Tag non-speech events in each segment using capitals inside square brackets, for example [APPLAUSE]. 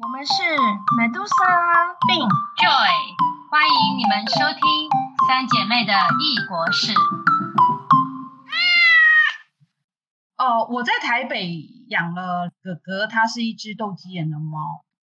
我们是 Medusa 并 Joy，欢迎你们收听三姐妹的异国事。哦，我在台北养了哥哥，它是一只斗鸡眼的猫。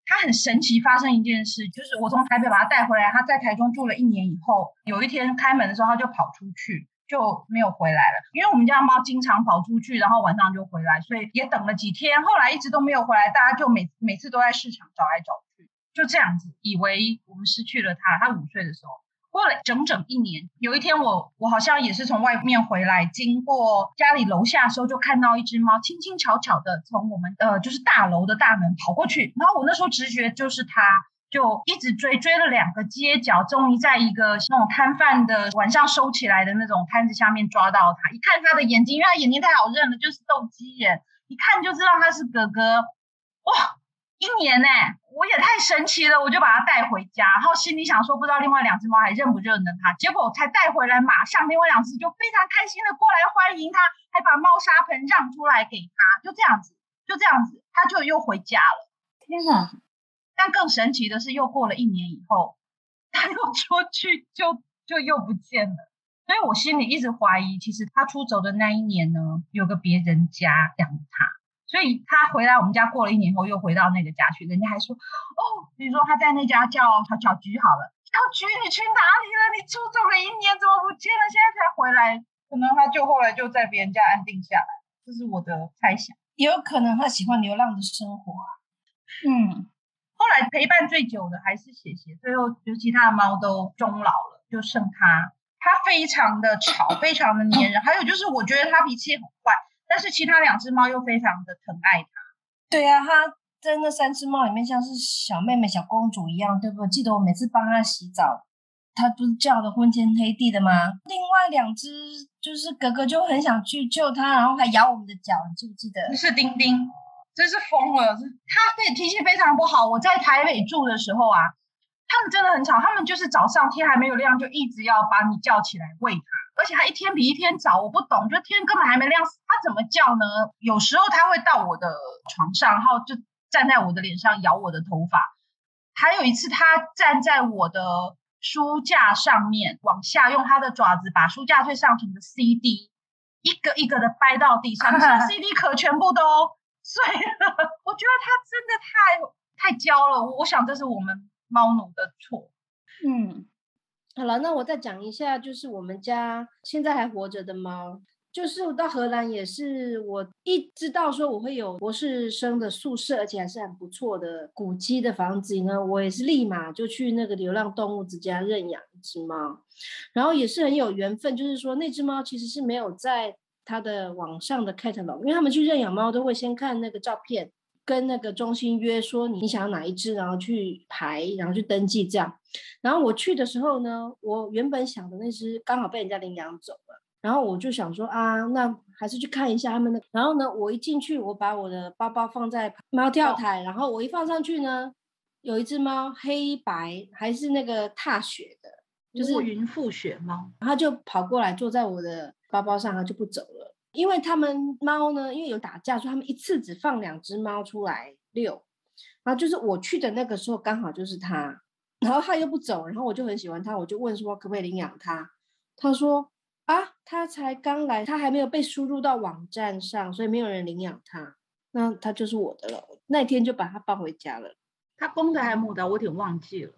它很神奇，发生一件事，就是我从台北把它带回来，它在台中住了一年以后，有一天开门的时候，它就跑出去。就没有回来了，因为我们家猫经常跑出去，然后晚上就回来，所以也等了几天，后来一直都没有回来，大家就每每次都在市场找来找去，就这样子，以为我们失去了它。它五岁的时候，过了整整一年，有一天我我好像也是从外面回来，经过家里楼下的时候，就看到一只猫轻轻巧巧的从我们呃就是大楼的大门跑过去，然后我那时候直觉就是它。就一直追，追了两个街角，终于在一个那种摊贩的晚上收起来的那种摊子下面抓到他。一看他的眼睛，因为他眼睛太好认了，就是斗鸡眼，一看就知道他是哥哥。哇，一年呢，我也太神奇了，我就把他带回家，然后心里想说，不知道另外两只猫还认不认得他。结果才带回来，马上另外两只就非常开心的过来欢迎他，还把猫砂盆让出来给他，就这样子，就这样子，他就又回家了。天哪！但更神奇的是，又过了一年以后，他又出去，就就又不见了。所以我心里一直怀疑，其实他出走的那一年呢，有个别人家养他。所以他回来我们家过了一年后，又回到那个家去，人家还说：“哦，比如说他在那家叫小小菊好了，小菊你去哪里了？你出走了一年怎么不见了？现在才回来？可能他就后来就在别人家安定下来，这是我的猜想。也有可能他喜欢流浪的生活啊。嗯。后来陪伴最久的还是写写，最后尤其他的猫都终老了，就剩它。它非常的吵，[LAUGHS] 非常的粘人。还有就是，我觉得它脾气很坏，但是其他两只猫又非常的疼爱它。对啊，它在那三只猫里面像是小妹妹、小公主一样，对不？记得我每次帮它洗澡，它不是叫的昏天黑地的吗？另外两只就是格格就很想去救它，然后还咬我们的脚，你记不记得？是丁丁。真是疯了！他对脾气非常不好。我在台北住的时候啊，他们真的很吵。他们就是早上天还没有亮，就一直要把你叫起来喂它，而且他一天比一天早。我不懂，就天根本还没亮，他怎么叫呢？有时候他会到我的床上，然后就站在我的脸上咬我的头发。还有一次，他站在我的书架上面，往下用他的爪子把书架最上层的 CD 一个一个的掰到地上，[LAUGHS] CD 壳全部都。碎了，我觉得它真的太太娇了。我想这是我们猫奴的错。嗯，好了，那我再讲一下，就是我们家现在还活着的猫，就是我到荷兰也是，我一知道说我会有博士生的宿舍，而且还是很不错的古迹的房子呢，我也是立马就去那个流浪动物之家认养一只猫，然后也是很有缘分，就是说那只猫其实是没有在。他的网上的 catalog，因为他们去认养猫都会先看那个照片，跟那个中心约说你想要哪一只，然后去排，然后去登记这样。然后我去的时候呢，我原本想的那只刚好被人家领养走了，然后我就想说啊，那还是去看一下他们的。然后呢，我一进去，我把我的包包放在猫跳台，然后我一放上去呢，有一只猫黑白还是那个踏雪的，就是云覆雪猫，它就跑过来坐在我的包包上，它就不走了。因为他们猫呢，因为有打架，所以他们一次只放两只猫出来遛。然后就是我去的那个时候，刚好就是它，然后它又不走，然后我就很喜欢它，我就问说可不可以领养它。他说啊，它才刚来，它还没有被输入到网站上，所以没有人领养它，那它就是我的了。那天就把它抱回家了。它公的还是母的？我有点忘记了。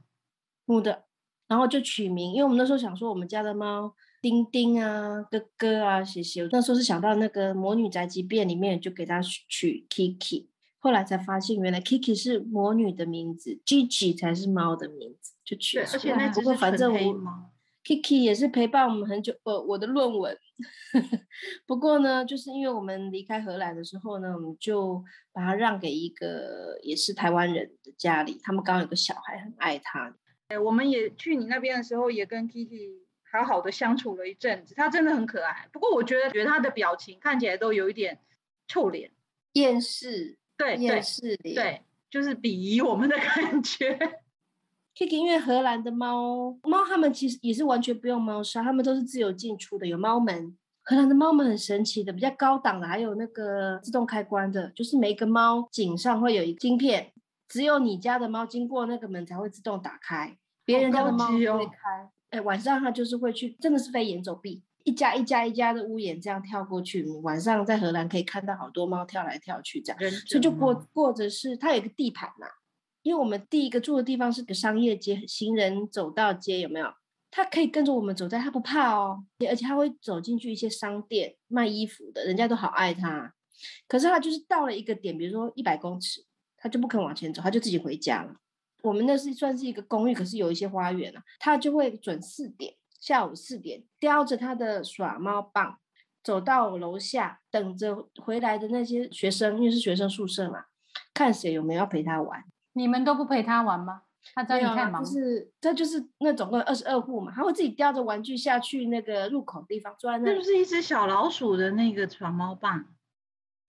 母的，然后就取名，因为我们那时候想说我们家的猫。丁丁啊，哥哥啊，谢谢。那时候是想到那个《魔女宅急便》里面，就给它取 Kiki。后来才发现，原来 Kiki 是魔女的名字，Gigi 才是猫的名字，就取。而且那不过反正我 Kiki 也是陪伴我们很久。呃，我的论文。[LAUGHS] 不过呢，就是因为我们离开荷兰的时候呢，我们就把它让给一个也是台湾人的家里，他们刚刚有个小孩很爱它。哎，我们也去你那边的时候，也跟 Kiki。好好的相处了一阵子，它真的很可爱。不过我觉得，觉得它的表情看起来都有一点臭脸、厌世，对，厌世脸，对，就是鄙夷我们的感觉。[LAUGHS] Kiki，因为荷兰的猫猫，它们其实也是完全不用猫砂，它们都是自由进出的，有猫门。荷兰的猫门很神奇的，比较高档的，还有那个自动开关的，就是每个猫颈上会有一晶片。只有你家的猫经过那个门才会自动打开，别人家的猫会开。哎，晚上它就是会去，真的是飞檐走壁，一家一家一家的屋檐这样跳过去。晚上在荷兰可以看到好多猫跳来跳去这样，人所以就过过着是它有一个地盘嘛，因为我们第一个住的地方是个商业街，行人走道街有没有？它可以跟着我们走在，它不怕哦，而且它会走进去一些商店卖衣服的，人家都好爱它。可是它就是到了一个点，比如说一百公尺，它就不肯往前走，它就自己回家了。我们那是算是一个公寓，可是有一些花园啊，它就会准四点，下午四点，叼着它的耍猫棒，走到楼下，等着回来的那些学生，因为是学生宿舍嘛，看谁有没有要陪他玩。你们都不陪他玩吗？他知道没有啊，你太忙，就是他就是那总共二十二户嘛，他会自己叼着玩具下去那个入口地方，坐在那里，是不是一只小老鼠的那个耍猫棒？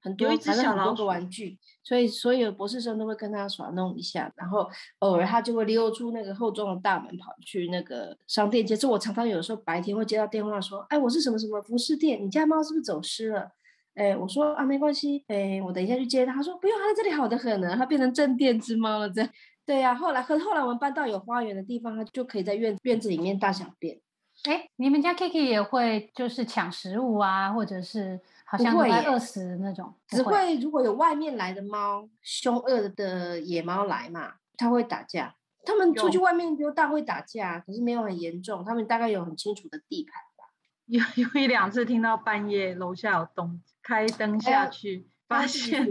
很多有一只反正很多个小老鼠玩具，所以所有博士生都会跟他耍弄一下，然后偶尔他就会溜出那个厚重的大门，跑去那个商店街。这我常常有时候白天会接到电话说，哎，我是什么什么服饰店，你家猫是不是走失了？哎，我说啊，没关系，哎，我等一下去接它。他说不用，它在这里好的很呢，它变成镇店之猫了。这样，对呀、后来后后来我们搬到有花园的地方，它就可以在院院子里面大小便。哎，你们家 Kiki 也会就是抢食物啊，或者是好不会饿死那种，只会如果有外面来的猫，凶恶的野猫来嘛，它会打架。他们出去外面溜达会打架，可是没有很严重。他们大概有很清楚的地盘吧。有有一两次听到半夜楼下有动，开灯下去，他发现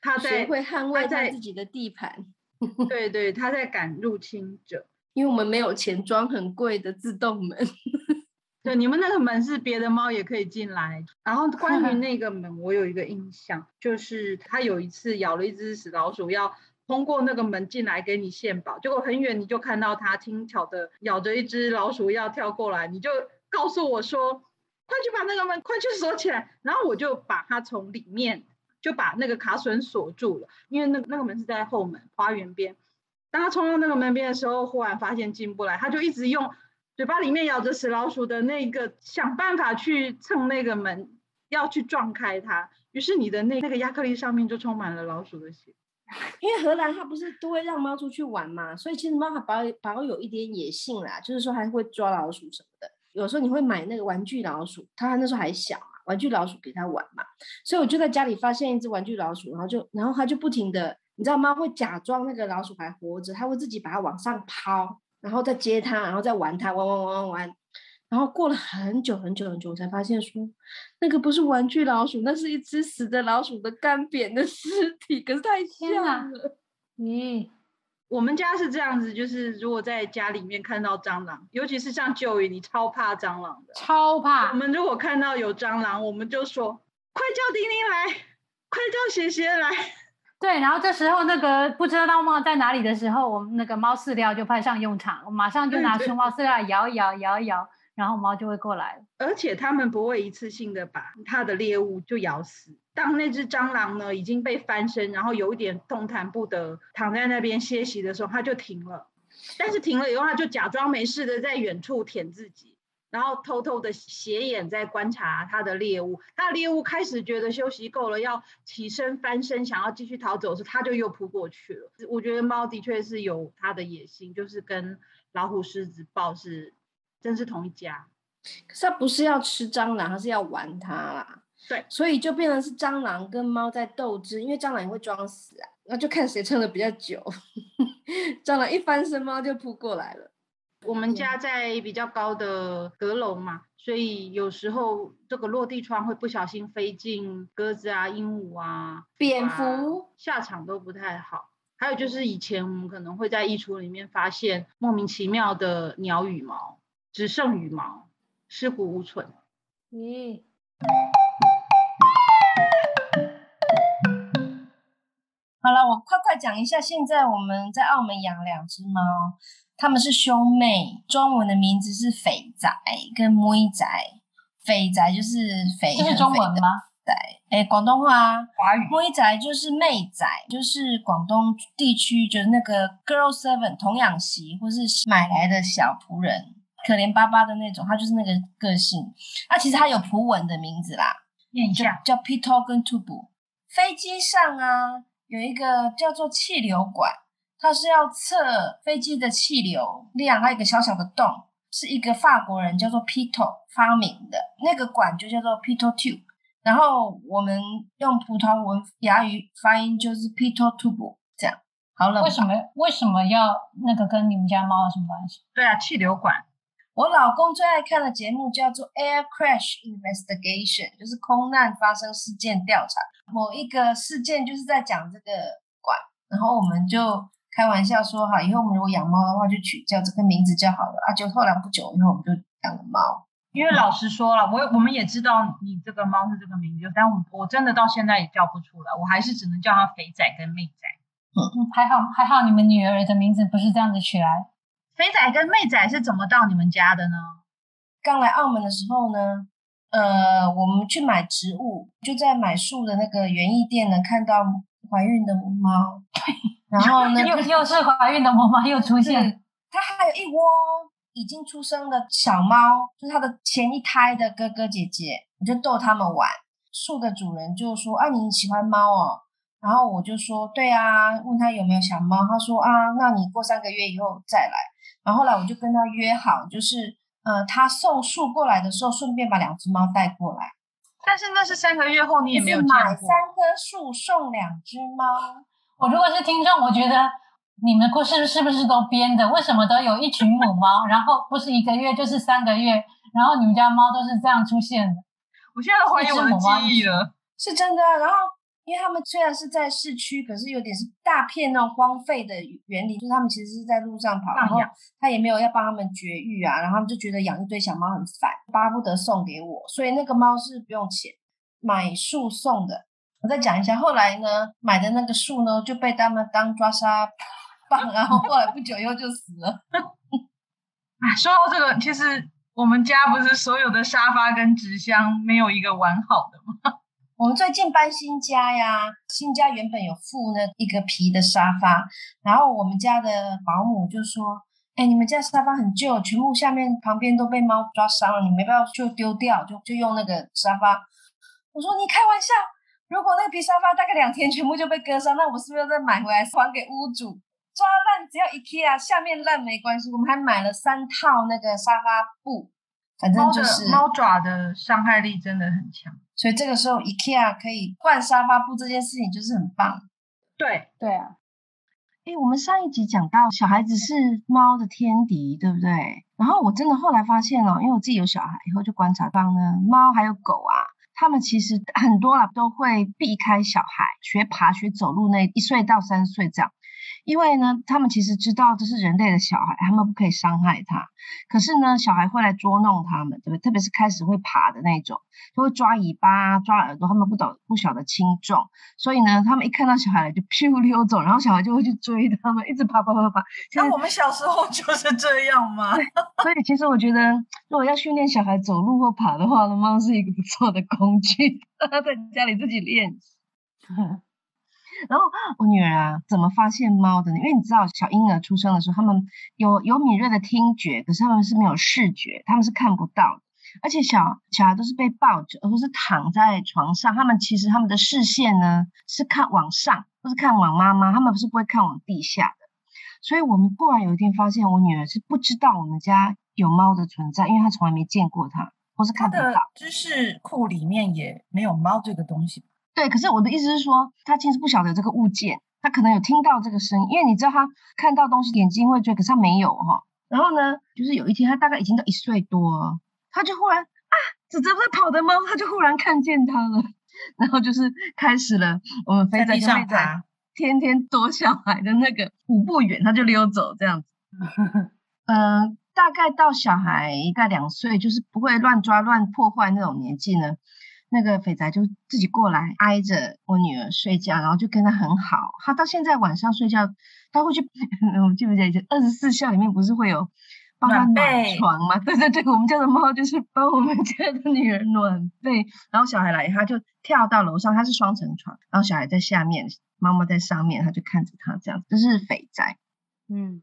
他 [LAUGHS] 在会捍卫在自己的地盘，[LAUGHS] 对对，他在赶入侵者。因为我们没有钱装很贵的自动门。[LAUGHS] 对，你们那个门是别的猫也可以进来。然后关于那个门，我有一个印象，就是它有一次咬了一只死老鼠，要通过那个门进来给你献宝，结果很远你就看到它轻巧的咬着一只老鼠要跳过来，你就告诉我说，快去把那个门快去锁起来。然后我就把它从里面就把那个卡榫锁住了，因为那那个门是在后门花园边。当他冲到那个门边的时候，忽然发现进不来，他就一直用嘴巴里面咬着死老鼠的那个，想办法去蹭那个门，要去撞开它。于是你的那那个亚克力上面就充满了老鼠的血。因为荷兰它不是都会让猫出去玩嘛，所以其实猫还保有保有一点野性啦，就是说还会抓老鼠什么的。有时候你会买那个玩具老鼠，它那时候还小嘛，玩具老鼠给它玩嘛，所以我就在家里发现一只玩具老鼠，然后就然后它就不停的，你知道猫会假装那个老鼠还活着，它会自己把它往上抛，然后再接它，然后再玩它，玩玩玩玩玩。然后过了很久很久很久，我才发现说，那个不是玩具老鼠，那是一只死的老鼠的干瘪的尸体，可是太像了。咦，我们家是这样子，就是如果在家里面看到蟑螂，尤其是像旧宇，你超怕蟑螂的。超怕！我们如果看到有蟑螂，我们就说快叫丁丁来，快叫鞋鞋来。对，然后这时候那个不知道猫在哪里的时候，我们那个猫饲料就派上用场，我马上就拿对出猫饲料摇一摇摇一摇，然后猫就会过来了。而且它们不会一次性的把它的猎物就咬死。当那只蟑螂呢已经被翻身，然后有一点动弹不得，躺在那边歇息的时候，它就停了。但是停了以后，它就假装没事的在远处舔自己，然后偷偷的斜眼在观察它的猎物。它的猎物开始觉得休息够了，要起身翻身，想要继续逃走时，它就又扑过去了。我觉得猫的确是有它的野心，就是跟老虎、狮子、豹是真是同一家。可是它不是要吃蟑螂，它是要玩它啦。对，所以就变成是蟑螂跟猫在斗智，因为蟑螂也会装死啊，那就看谁撑的比较久。[LAUGHS] 蟑螂一翻身，猫就扑过来了。我们家在比较高的阁楼嘛，所以有时候这个落地窗会不小心飞进鸽子啊、鹦鹉啊、蝙啊蝠，下场都不太好。还有就是以前我们可能会在衣橱里面发现莫名其妙的鸟羽毛，只剩羽毛，尸骨无存。咦，好了，我快快讲一下，现在我们在澳门养两只猫，它们是兄妹，中文的名字是肥仔跟妹仔。肥仔就是肥，这是中文吗？仔，哎，广东话啊。华语妹仔就是妹仔，就是广东地区就是那个 girl servant 童养媳，或是买来的小仆人，可怜巴巴的那种，他就是那个个性。啊，其实他有葡文的名字啦，叫念一下，叫 Pito 跟 Tubu。飞机上啊，有一个叫做气流管，它是要测飞机的气流量，还有一个小小的洞，是一个法国人叫做 Pito 发明的，那个管就叫做 Pito Tube。然后我们用葡萄文雅语发音就是 Pito Tube，这样。好冷吧。为什么为什么要那个跟你们家猫有什么关系？对啊，气流管。我老公最爱看的节目叫做《Air Crash Investigation》，就是空难发生事件调查。某一个事件就是在讲这个管，然后我们就开玩笑说，哈，以后我们如果养猫的话，就取叫这个名字就好了啊。就后来不久以后，我们就养了猫。因为老实说了，我我们也知道你这个猫是这个名字，但我我真的到现在也叫不出来，我还是只能叫它肥仔跟妹仔。嗯，还好还好，你们女儿的名字不是这样子取来。肥仔跟妹仔是怎么到你们家的呢？刚来澳门的时候呢，呃，我们去买植物，就在买树的那个园艺店呢，看到怀孕的母猫，[LAUGHS] 然后呢，[LAUGHS] 又又是怀孕的母猫又出现，它还有一窝已经出生的小猫，就是它的前一胎的哥哥姐姐，我就逗他们玩。树的主人就说：“啊，你喜欢猫哦？”然后我就说：“对啊。”问他有没有小猫，他说：“啊，那你过三个月以后再来。”然后后来我就跟他约好，就是呃，他送树过来的时候，顺便把两只猫带过来。但是那是三个月后，你也没有见过。买三棵树送两只猫。我如果是听众，我觉得你们故事是不是都编的？为什么都有一群母猫，然后不是一个月就是三个月，然后你们家猫都是这样出现的？我现在都怀疑我的记忆了。是真的啊。然后，因为他们虽然是在市区，可是有点是大片那种荒废的园林，就是他们其实是在路上跑，然后他也没有要帮他们绝育啊，然后他们就觉得养一堆小猫很烦，巴不得送给我，所以那个猫是不用钱，买树送的。我再讲一下，后来呢，买的那个树呢就被他们当抓沙 [LAUGHS] 棒，然后后来不久以后就死了。啊，[LAUGHS] 说到这个，其实我们家不是所有的沙发跟纸箱没有一个完好的吗？我们最近搬新家呀，新家原本有附那一个皮的沙发，然后我们家的保姆就说：“哎，你们家沙发很旧，全部下面旁边都被猫抓伤了，你没办法就丢掉，就就用那个沙发。”我说：“你开玩笑，如果那个皮沙发大概两天全部就被割伤，那我是不是要再买回来还给屋主？抓烂只要 IKEA 下面烂没关系，我们还买了三套那个沙发布，反正就是猫爪的伤害力真的很强。所以这个时候 IKEA 可以换沙发布这件事情就是很棒。对，对啊，诶，我们上一集讲到小孩子是猫的天敌，对不对？然后我真的后来发现哦，因为我自己有小孩，以后就观察到呢，猫还有狗啊，它们其实很多啦都会避开小孩，学爬、学走路那一岁到三岁这样。因为呢，他们其实知道这是人类的小孩，他们不可以伤害他。可是呢，小孩会来捉弄他们，对不对？特别是开始会爬的那种，就会抓尾巴、抓耳朵，他们不懂不晓得轻重，所以呢，他们一看到小孩来就 [LAUGHS] 咻溜走，然后小孩就会去追他们，一直爬爬爬爬那我们小时候就是这样嘛？[LAUGHS] 所以其实我觉得，如果要训练小孩走路或爬的话，猫是一个不错的工具，[LAUGHS] 在家里自己练习。然后我女儿啊，怎么发现猫的呢？因为你知道，小婴儿出生的时候，他们有有敏锐的听觉，可是他们是没有视觉，他们是看不到的。而且小小孩都是被抱着，而不是躺在床上，他们其实他们的视线呢是看往上，不是看往妈妈，他们是不会看往地下的。所以我们突然有一天发现，我女儿是不知道我们家有猫的存在，因为她从来没见过它，或是看不到。知识库里面也没有猫这个东西。对，可是我的意思是说，他其实不晓得这个物件，他可能有听到这个声音，因为你知道他看到东西眼睛会追，可是他没有哈。然后呢，就是有一天他大概已经到一岁多，他就忽然啊，这这不是跑的猫，他就忽然看见他了，然后就是开始了我们飞在地上在跟妹仔爬天天躲小孩的那个五步远，他就溜走这样子。[LAUGHS] 嗯、大概到小孩大概两岁，就是不会乱抓乱破坏那种年纪呢，那个肥仔就自己过来挨着我女儿睡觉，然后就跟她很好。她到现在晚上睡觉，她会去，[LAUGHS] 我们记不记得二十四孝里面不是会有帮她暖床吗？对对对，我们家的猫就是帮我们家的女儿暖被，然后小孩来，他就跳到楼上，她是双层床，然后小孩在下面，妈妈在上面，他就看着他这样，这是肥仔。嗯，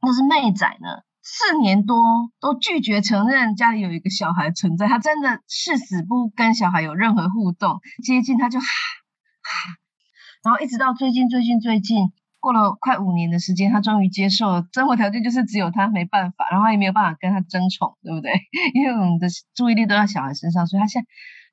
那是妹仔呢，四年多都拒绝承认家里有一个小孩存在，他真的誓死不跟小孩有任何互动，接近他就哈哈，然后一直到最近最近最近，过了快五年的时间，他终于接受了生活条件就是只有他没办法，然后也没有办法跟他争宠，对不对？[LAUGHS] 因为我们的注意力都在小孩身上，所以他现在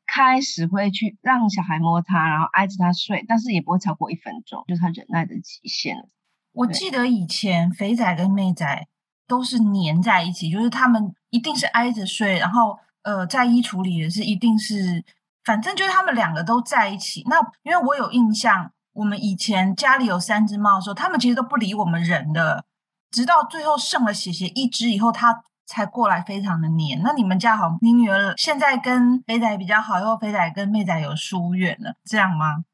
开始会去让小孩摸他，然后挨着他睡，但是也不会超过一分钟，就是他忍耐的极限了。我记得以前肥仔跟妹仔都是粘在一起，就是他们一定是挨着睡，然后呃，在衣橱里也是一定是，反正就是他们两个都在一起。那因为我有印象，我们以前家里有三只猫的时候，他们其实都不理我们人的，直到最后剩了血血一只以后，它才过来，非常的黏。那你们家好，你女儿现在跟肥仔比较好，以后肥仔跟妹仔有疏远了，这样吗？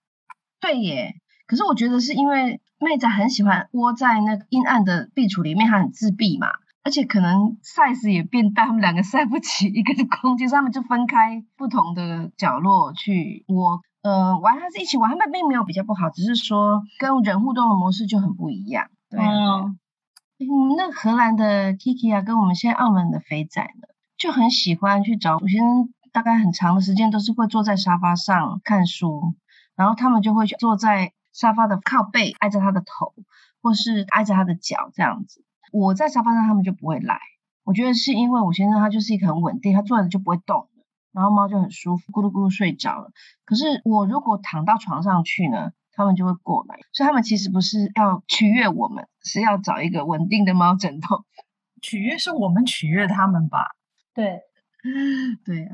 对耶，可是我觉得是因为妹仔很喜欢窝在那个阴暗的壁橱里面，她很自闭嘛，而且可能 size 也变大，他们两个塞不起一个空间，所以他们就分开不同的角落去窝。呃，玩还是一起玩，他们并没有比较不好，只是说跟人互动的模式就很不一样。对，嗯，那荷兰的 Kiki 啊，跟我们现在澳门的肥仔呢，就很喜欢去找。有些人大概很长的时间都是会坐在沙发上看书，然后他们就会去坐在沙发的靠背，挨着他的头，或是挨着他的脚这样子。我在沙发上，他们就不会来。我觉得是因为我先生他就是一个很稳定，他坐着就不会动。然后猫就很舒服，咕噜咕噜睡着了。可是我如果躺到床上去呢，他们就会过来。所以他们其实不是要取悦我们，是要找一个稳定的猫枕头。取悦是我们取悦他们吧？对，[LAUGHS] 对呀。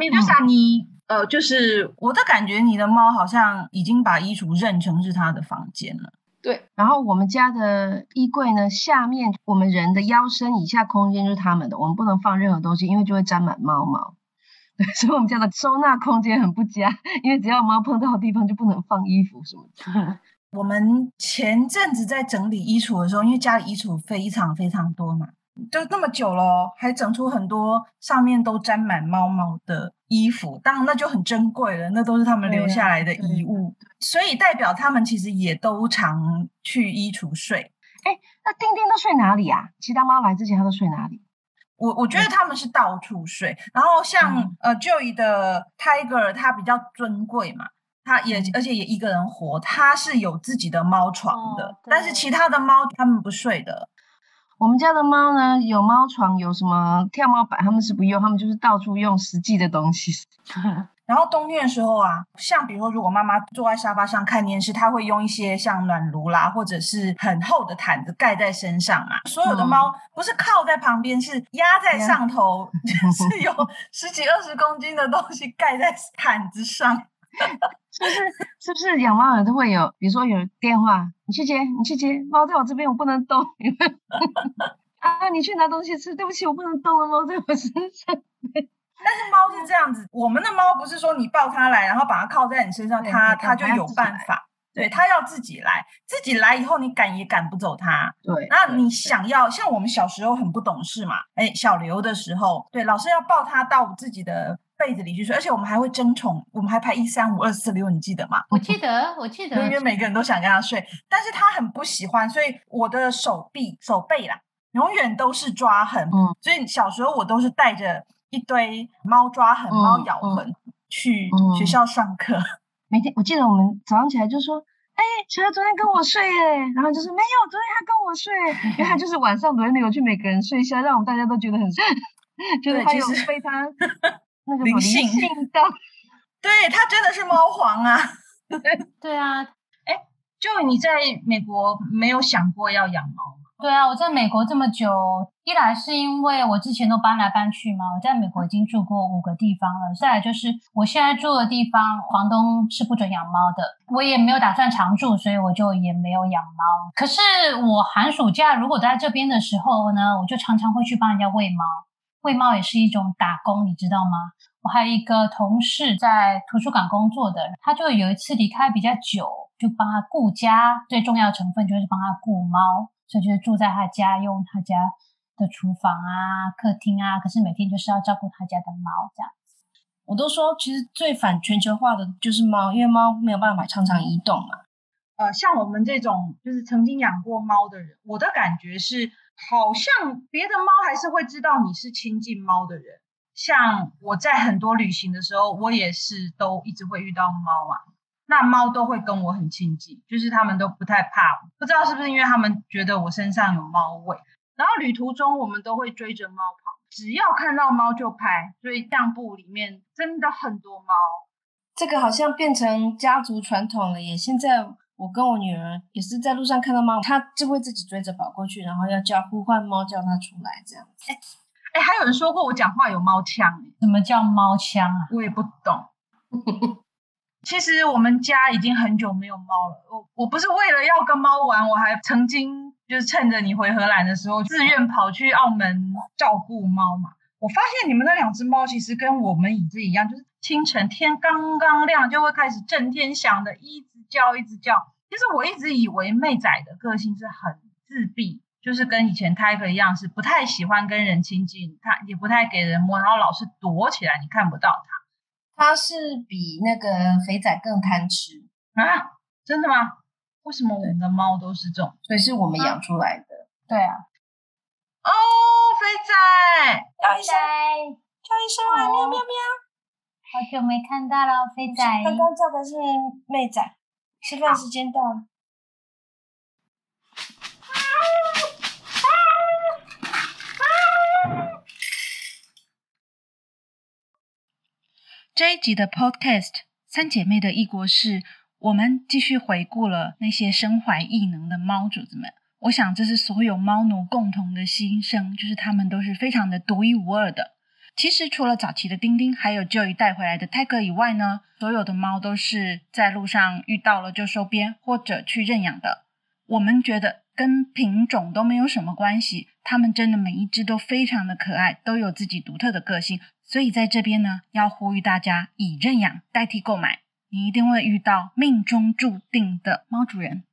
哎，米杜莎，你呃，就是我的感觉，你的猫好像已经把衣橱认成是它的房间了。对，然后我们家的衣柜呢，下面我们人的腰身以下空间就是他们的，我们不能放任何东西，因为就会沾满猫毛。[LAUGHS] 对，所以我们家的收纳空间很不佳，因为只要猫碰到的地方就不能放衣服什么的。[LAUGHS] 我们前阵子在整理衣橱的时候，因为家里衣橱非常非常多嘛。就那么久了，还整出很多上面都沾满猫毛的衣服，当然那就很珍贵了，那都是他们留下来的遗物，所以代表他们其实也都常去衣橱睡。哎，那丁丁都睡哪里啊？其他猫来之前它都睡哪里？我我觉得他们是到处睡，然后像呃 Joy 的 Tiger，它比较尊贵嘛，它也而且也一个人活，它是有自己的猫床的，但是其他的猫他们不睡的。我们家的猫呢，有猫床，有什么跳猫板，他们是不用，他们就是到处用实际的东西。[LAUGHS] 然后冬天的时候啊，像比如说，如果妈妈坐在沙发上看电视，它会用一些像暖炉啦，或者是很厚的毯子盖在身上嘛。所有的猫不是靠在旁边，是压在上头，[LAUGHS] 是有十几二十公斤的东西盖在毯子上。[LAUGHS] 是不是？是不是养猫人都会有？比如说有电话，你去接，你去接。猫在我这边，我不能动。[LAUGHS] 啊，你去拿东西吃。对不起，我不能动了。猫在我身上。[LAUGHS] 但是猫是这样子，我们的猫不是说你抱它来，然后把它靠在你身上，它它就有办法。对，它要自己来，自己来以后，你赶也赶不走它。对，那你想要像我们小时候很不懂事嘛？哎，小刘的时候，对，老师要抱它到自己的。被子里去睡，而且我们还会争宠，我们还排一三五二四六，你记得吗？我记得，我记得，[LAUGHS] 因为每个人都想跟他睡，但是他很不喜欢，所以我的手臂、手背啦，永远都是抓痕。嗯，所以小时候我都是带着一堆猫抓痕、猫咬痕去学校上课。每天我记得我们早上起来就说：“哎，小孩昨天跟我睡耶。”然后就是没有，昨天他跟我睡，因为他就是晚上昨天没有去每个人睡一下，让我们大家都觉得很，[LAUGHS] 就是他有非常。灵性到，[LAUGHS] 对它真的是猫皇啊！[LAUGHS] 对啊，哎，就你在美国没有想过要养猫吗？对啊，我在美国这么久，一来是因为我之前都搬来搬去嘛，我在美国已经住过五个地方了。再来就是我现在住的地方，房东是不准养猫的，我也没有打算常住，所以我就也没有养猫。可是我寒暑假如果在这边的时候呢，我就常常会去帮人家喂猫。喂猫也是一种打工，你知道吗？我还有一个同事在图书馆工作的，他就有一次离开比较久，就帮他顾家。最重要的成分就是帮他顾猫，所以就是住在他家，用他家的厨房啊、客厅啊。可是每天就是要照顾他家的猫，这样子。我都说，其实最反全球化的就是猫，因为猫没有办法常常移动嘛。呃，像我们这种就是曾经养过猫的人，我的感觉是。好像别的猫还是会知道你是亲近猫的人，像我在很多旅行的时候，我也是都一直会遇到猫啊。那猫都会跟我很亲近，就是他们都不太怕我，不知道是不是因为他们觉得我身上有猫味。然后旅途中我们都会追着猫跑，只要看到猫就拍，所以相簿里面真的很多猫。这个好像变成家族传统了耶！现在我跟我女儿也是在路上看到猫，她就会自己追着跑过去，然后要叫呼唤猫叫它出来这样子。哎，还有人说过我讲话有猫腔，什么叫猫腔啊？我也不懂。其实我们家已经很久没有猫了。我我不是为了要跟猫玩，我还曾经就是趁着你回荷兰的时候，自愿跑去澳门照顾猫嘛。我发现你们那两只猫其实跟我们椅子一样，就是清晨天刚刚亮就会开始震天响的，一直叫一直叫。其实我一直以为妹仔的个性是很自闭，就是跟以前 Tiger 一样，是不太喜欢跟人亲近，它也不太给人摸，然后老是躲起来，你看不到它。它是比那个肥仔更贪吃啊？真的吗？为什么我们的猫都是这种？所以是我们养出来的。对啊。哦，肥仔，叫一声，叫一声啊！喵喵喵！好久没看到了，飞仔。刚刚叫的是妹仔。吃饭时间到了。这一集的 Podcast《三姐妹的异国事》，我们继续回顾了那些身怀异能的猫主子们。我想，这是所有猫奴共同的心声，就是他们都是非常的独一无二的。其实，除了早期的丁丁，还有旧一带回来的泰戈以外呢，所有的猫都是在路上遇到了就收编或者去认养的。我们觉得跟品种都没有什么关系，它们真的每一只都非常的可爱，都有自己独特的个性。所以在这边呢，要呼吁大家以认养代替购买，你一定会遇到命中注定的猫主人。